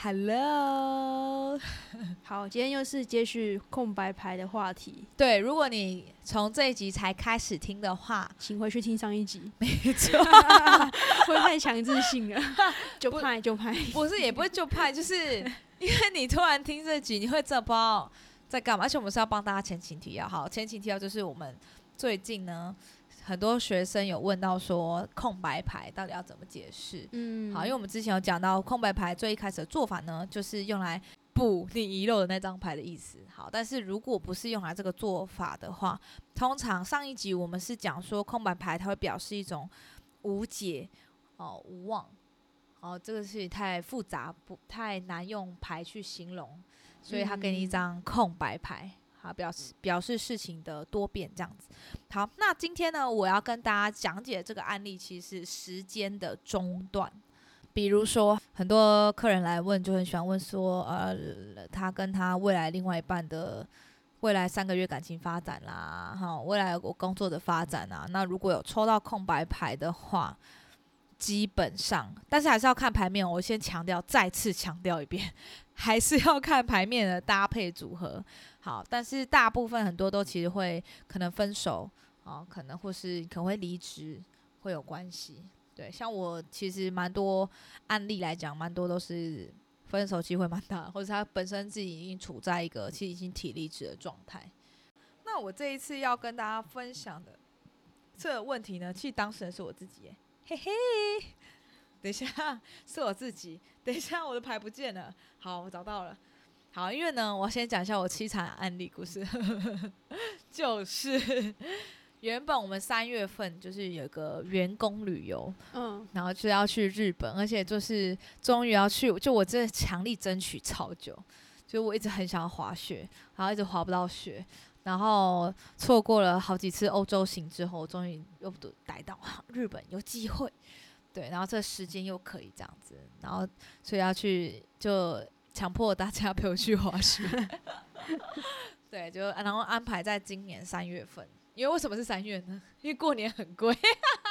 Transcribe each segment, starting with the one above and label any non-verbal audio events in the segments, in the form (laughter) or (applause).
Hello，(laughs) 好，今天又是接续空白牌的话题，对，如果你从这一集才开始听的话，请回去听上一集，(laughs) 没错，(laughs) 会太强制性了，就派就派，不是也不会就派，就是因为你突然听这集，你会真的不知道在干嘛，而且我们是要帮大家前情提要，好，前情提要就是我们最近呢。很多学生有问到说空白牌到底要怎么解释？嗯，好，因为我们之前有讲到空白牌最一开始的做法呢，就是用来补你遗漏的那张牌的意思。好，但是如果不是用来这个做法的话，通常上一集我们是讲说空白牌它会表示一种无解哦、无望哦，这个是太复杂不太难用牌去形容，所以他给你一张空白牌。好，表示表示事情的多变这样子。好，那今天呢，我要跟大家讲解这个案例，其实是时间的中断。比如说，很多客人来问，就很喜欢问说，呃，他跟他未来另外一半的未来三个月感情发展啦，哈，未来我工作的发展啊。那如果有抽到空白牌的话，基本上，但是还是要看牌面。我先强调，再次强调一遍，(laughs) 还是要看牌面的搭配组合。好，但是大部分很多都其实会可能分手啊，可能或是可能会离职，会有关系。对，像我其实蛮多案例来讲，蛮多都是分手机会蛮大，或者他本身自己已经处在一个其实已经体力值的状态。那我这一次要跟大家分享的这个问题呢，其实当事人是我自己耶，嘿嘿。等一下，(laughs) 是我自己。等一下，我的牌不见了。好，我找到了。好，因为呢，我先讲一下我凄惨案例故事，(laughs) 就是原本我们三月份就是有个员工旅游，嗯，然后就要去日本，而且就是终于要去，就我真的强力争取超久，就我一直很想要滑雪，然后一直滑不到雪，然后错过了好几次欧洲行之后，终于又逮到 (laughs) 日本有机会，对，然后这时间又可以这样子，然后所以要去就。强迫大家陪我去滑雪，(laughs) 对，就然后安排在今年三月份。因为为什么是三月呢？因为过年很贵。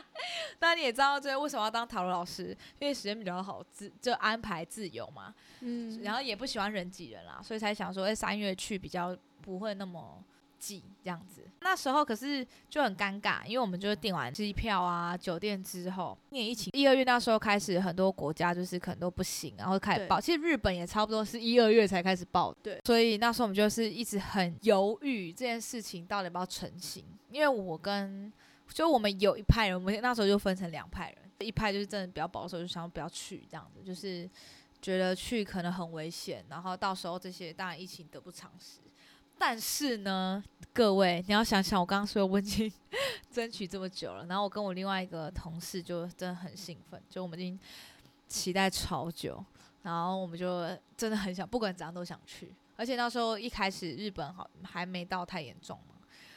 (laughs) 当然你也知道，这为什么要当塔罗老师？因为时间比较好，自就安排自由嘛。嗯，然后也不喜欢人挤人啦，所以才想说，哎，三月去比较不会那么。季这样子，那时候可是就很尴尬，因为我们就是订完机票啊、酒店之后，年疫情一二月那时候开始，很多国家就是可能都不行，然后开始报。其实日本也差不多是一二月才开始报，对。所以那时候我们就是一直很犹豫这件事情到底要不要成型，因为我跟就我们有一派人，我们那时候就分成两派人，一派就是真的比较保守，就想不要去这样子，就是觉得去可能很危险，然后到时候这些当然疫情得不偿失。但是呢，各位，你要想想，我刚刚说我已经争取这么久了，然后我跟我另外一个同事就真的很兴奋，就我们已经期待超久，然后我们就真的很想，不管怎样都想去。而且那时候一开始日本好还没到太严重嘛，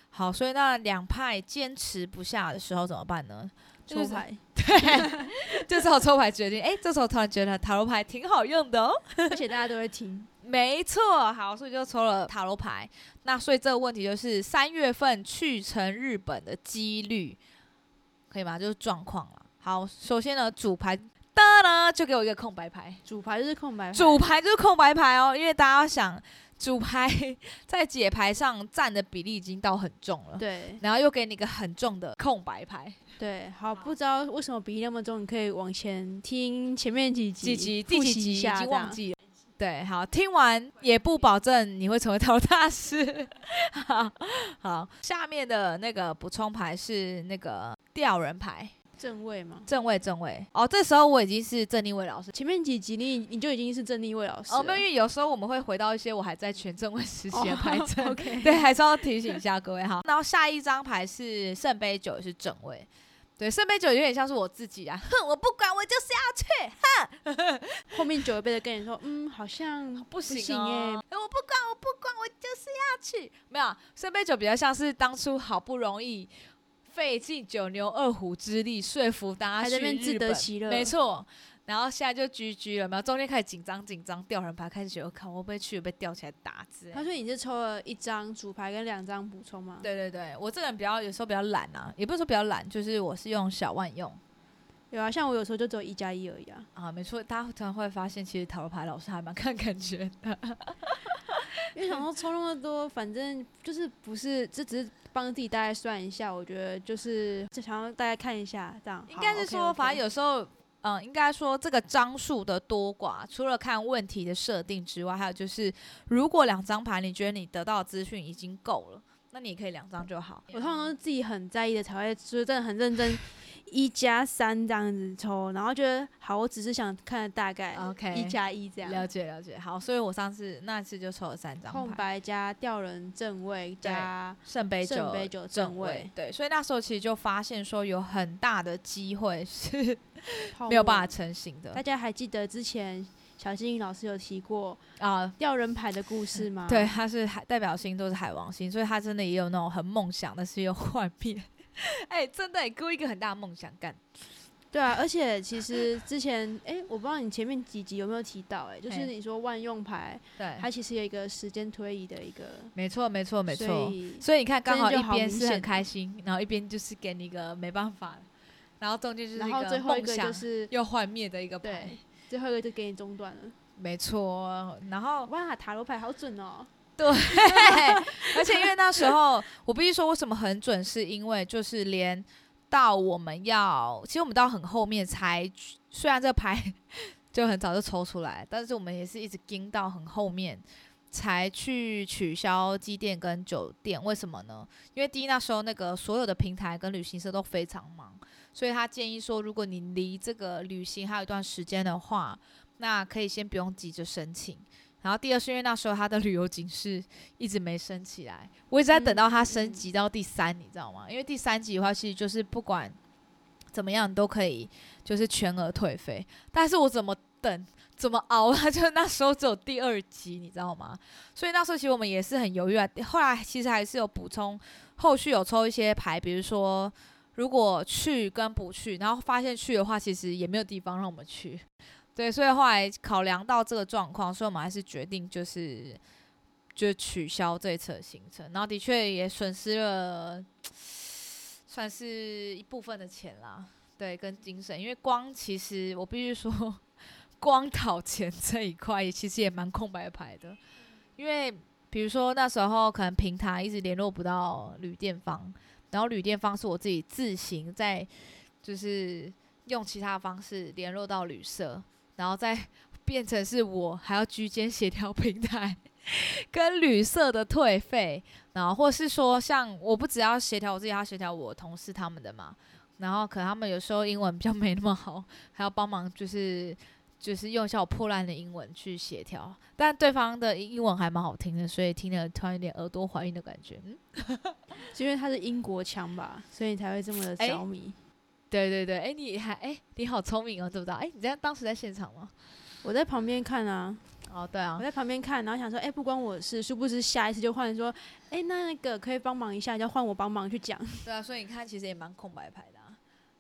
好，所以那两派坚持不下的时候怎么办呢？抽牌，对，(laughs) 这时候抽牌决定，哎，这时候突然觉得塔罗牌挺好用的哦，而且大家都会听。没错，好，所以就抽了塔罗牌。那所以这个问题就是三月份去成日本的几率，可以吗？就是状况了。好，首先呢，主牌哒啦，就给我一个空白牌。主牌就是空白，主牌就是空白牌哦。因为大家要想，主牌在解牌上占的比例已经到很重了。对。然后又给你一个很重的空白牌。对。好，不知道为什么比例那么重，你可以往前听前面几集，几集第几集已经忘记了。对，好，听完也不保证你会成为头大师。(laughs) 好，好，下面的那个补充牌是那个吊人牌，正位吗？正位，正位。哦，这时候我已经是正逆位老师。前面几集你你就已经是正逆位老师。哦，没有，因为有时候我们会回到一些我还在全正位时期的牌阵。(laughs) OK，对，还是要提醒一下各位哈。然后下一张牌是圣杯九，是正位。对，圣杯酒有点像是我自己啊，哼，我不管，我就是要去，哼。(laughs) 后面九杯的跟你说，嗯，好像不行哎，我不管，我不管，我就是要去。没有，圣杯酒比较像是当初好不容易费尽九牛二虎之力说服大家去日本，没错。然后现在就居居了，没有中间开始紧张紧张，吊人牌开始觉得，看我会不会去被吊起来打字。他说你是抽了一张主牌跟两张补充吗？对对对，我这个人比较有时候比较懒啊，也不是说比较懒，就是我是用小万用。有啊，像我有时候就只有一加一而已啊。啊，没错，大家常常会发现，其实塔罗牌老师还蛮看感觉的。因为想说抽那么多，反正就是不是，这只是帮自己大概算一下。我觉得就是就想要大家看一下，这样应该是说，反正有时候，嗯，应该说这个张数的多寡，除了看问题的设定之外，还有就是，如果两张牌你觉得你得到资讯已经够了，那你可以两张就好。我通常都是自己很在意的才会，就是真的很认真。一加三这样子抽，然后觉得好，我只是想看大概，OK，一加一这样。了解了解，好，所以我上次那次就抽了三张空白加吊人正位加圣杯圣杯九正位，对，所以那时候其实就发现说有很大的机会是没有办法成型的。大家还记得之前小金老师有提过啊吊人牌的故事 (laughs) 吗？对，他是海代表星都是海王星，所以他真的也有那种很梦想，但是又幻灭。(laughs) 哎，真的给我一个很大的梦想干。对啊，而且其实之前，哎，我不知道你前面几集有没有提到，哎，就是你说万用牌，对，它其实有一个时间推移的一个。没错，没错，没错。所以你看，刚好一边是很开心，然后一边就是给你一个没办法，然后中间就是然后最后一个就是又幻灭的一个牌，最后一个就给你中断了。没错，然后哇，塔罗牌好准哦。对，而且因为那时候我必须说，为什么很准，是因为就是连到我们要，其实我们到很后面才，虽然这个牌就很早就抽出来，但是我们也是一直盯到很后面才去取消机店跟酒店。为什么呢？因为第一那时候那个所有的平台跟旅行社都非常忙，所以他建议说，如果你离这个旅行还有一段时间的话，那可以先不用急着申请。然后第二是因为那时候他的旅游警示一直没升起来，我一直在等到它升级到第三，你知道吗？因为第三级的话，其实就是不管怎么样都可以，就是全额退费。但是我怎么等，怎么熬，它 (laughs) 就那时候只有第二级，你知道吗？所以那时候其实我们也是很犹豫啊。后来其实还是有补充，后续有抽一些牌，比如说如果去跟不去，然后发现去的话，其实也没有地方让我们去。对，所以后来考量到这个状况，所以我们还是决定就是就取消这一次的行程。然后的确也损失了，算是一部分的钱啦。对，跟精神，因为光其实我必须说，光讨钱 (laughs) 这一块其实也蛮空白牌的。因为比如说那时候可能平台一直联络不到旅店方，然后旅店方是我自己自行在就是用其他方式联络到旅社。然后再 (laughs) 变成是我还要居间协调平台跟旅社的退费，然后或是说像我不只要协调我自己，要协调我同事他们的嘛。然后可能他们有时候英文比较没那么好，还要帮忙就是就是用一下我破烂的英文去协调。但对方的英文还蛮好听的，所以听了突然有点耳朵怀孕的感觉。嗯，(laughs) 因为他是英国腔吧，所以你才会这么的着迷。对对对，哎，你还哎，你好聪明哦，知不知道？哎，你在当时在现场吗？我在旁边看啊。哦，对啊，我在旁边看，然后想说，哎，不关我事，殊不知下一次就换说，哎，那那个可以帮忙一下，就换我帮忙去讲。对啊，所以你看，其实也蛮空白牌的啊。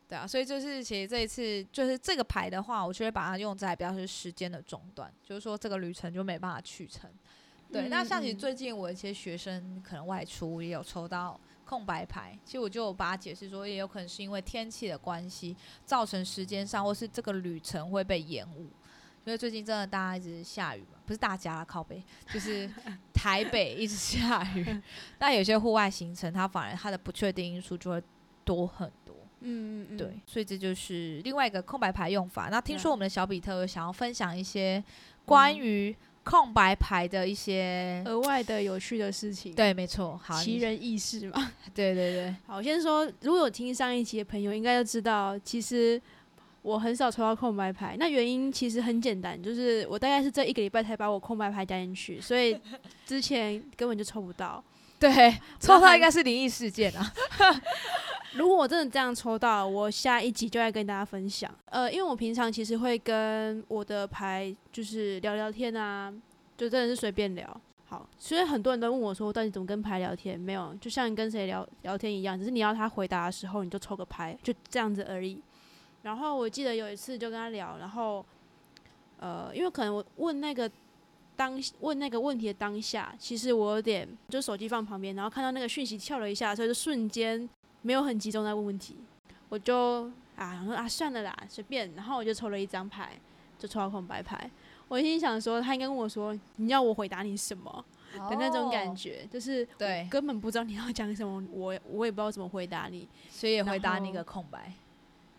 对啊，所以就是其实这一次就是这个牌的话，我就会把它用在比较是时间的中断，就是说这个旅程就没办法去成。对，那像你最近我一些学生可能外出也有抽到。空白牌，其实我就把它解释说，也有可能是因为天气的关系，造成时间上或是这个旅程会被延误。因为最近真的大家一直下雨嘛，不是大家靠北，就是 (laughs) 台北一直下雨。那有些户外行程，它反而它的不确定因素就会多很多。嗯嗯嗯，对，所以这就是另外一个空白牌用法。那听说我们的小比特有想要分享一些关于。空白牌的一些额外的有趣的事情，对，没错，好，奇人异事嘛，(laughs) 对对对。好，先说，如果有听上一期的朋友，应该都知道，其实我很少抽到空白牌。那原因其实很简单，就是我大概是这一个礼拜才把我空白牌加进去，所以之前根本就抽不到。(laughs) 对，抽到应该是灵异事件啊。(laughs) 如果我真的这样抽到，我下一集就来跟大家分享。呃，因为我平常其实会跟我的牌就是聊聊天啊，就真的是随便聊。好，所以很多人都问我说，到底怎么跟牌聊天？没有，就像你跟谁聊聊天一样，只是你要他回答的时候，你就抽个牌，就这样子而已。然后我记得有一次就跟他聊，然后呃，因为可能我问那个当问那个问题的当下，其实我有点就手机放旁边，然后看到那个讯息跳了一下，所以就瞬间。没有很集中在问问题，我就啊，啊算了啦，随便，然后我就抽了一张牌，就抽到空白牌。我心想说，他应该跟我说，你要我回答你什么的那种感觉，就是对，根本不知道你要讲什么，我我也不知道怎么回答你，所以也回答你一个空白。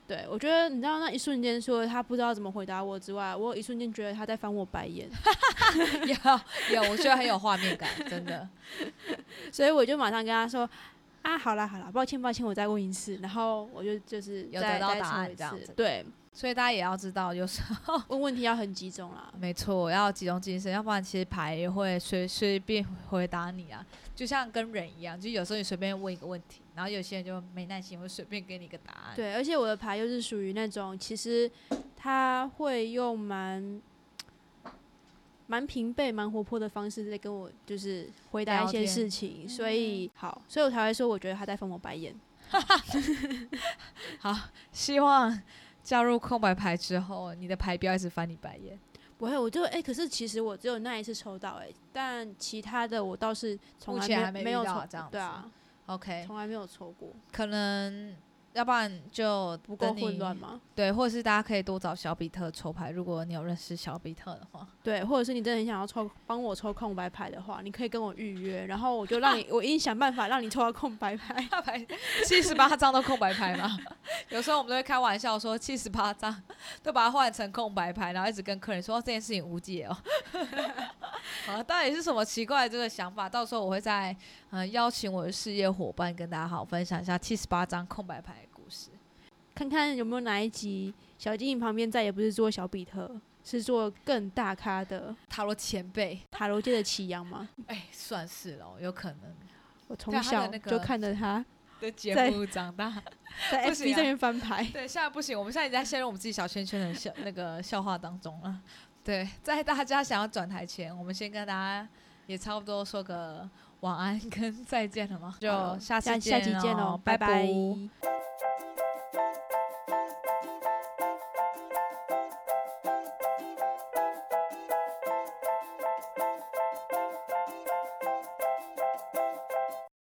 对，我觉得你知道那一瞬间，说他不知道怎么回答我之外，我一瞬间觉得他在翻我白眼。(laughs) 有有，我觉得很有画面感，真的。(laughs) 所以我就马上跟他说：“啊，好了好了，抱歉抱歉，我再问一次。”然后我就就是有得到答案这样子。对，所以大家也要知道，有时候问问题要很集中啦。(laughs) 没错，要集中精神，要不然其实牌也会随随便回答你啊。就像跟人一样，就有时候你随便问一个问题，然后有些人就没耐心，会随便给你一个答案。对，而且我的牌又是属于那种，其实他会用蛮蛮平辈、蛮活泼的方式在跟我就是回答一些事情，所以好，所以我才会说，我觉得他在翻我白眼。(laughs) 好，希望加入空白牌之后，你的牌不要一直翻你白眼。不会，我就哎，可是其实我只有那一次抽到哎，但其他的我倒是从来没有抽，这样对啊，OK，从来没有抽过，可能。要不然就不够混乱吗？对，或者是大家可以多找小比特抽牌。如果你有认识小比特的话，对，或者是你真的很想要抽帮我抽空白牌的话，你可以跟我预约，然后我就让你，(laughs) 我一定想办法让你抽到空白牌。牌七十八张都空白牌吗？(laughs) 有时候我们都会开玩笑说七十八张都把它换成空白牌，然后一直跟客人说这件事情无解哦。(laughs) 啊，到底是什么奇怪的这个想法？到时候我会在嗯邀请我的事业伙伴跟大家好好分享一下七十八张空白牌的故事，看看有没有哪一集小精灵旁边再也不是做小比特，是做更大咖的塔罗前辈，塔罗界的奇阳吗？(laughs) 哎，算是了，有可能。我从小就看着他 (laughs) 的节目长大，(laughs) 在 F B 这边翻牌。对，现在不行，我们现在已经在陷入我们自己小圈圈的笑那个笑话当中了。对，在大家想要转台前，我们先跟大家也差不多说个晚安跟再见了吗？就下次下期见喽，拜拜。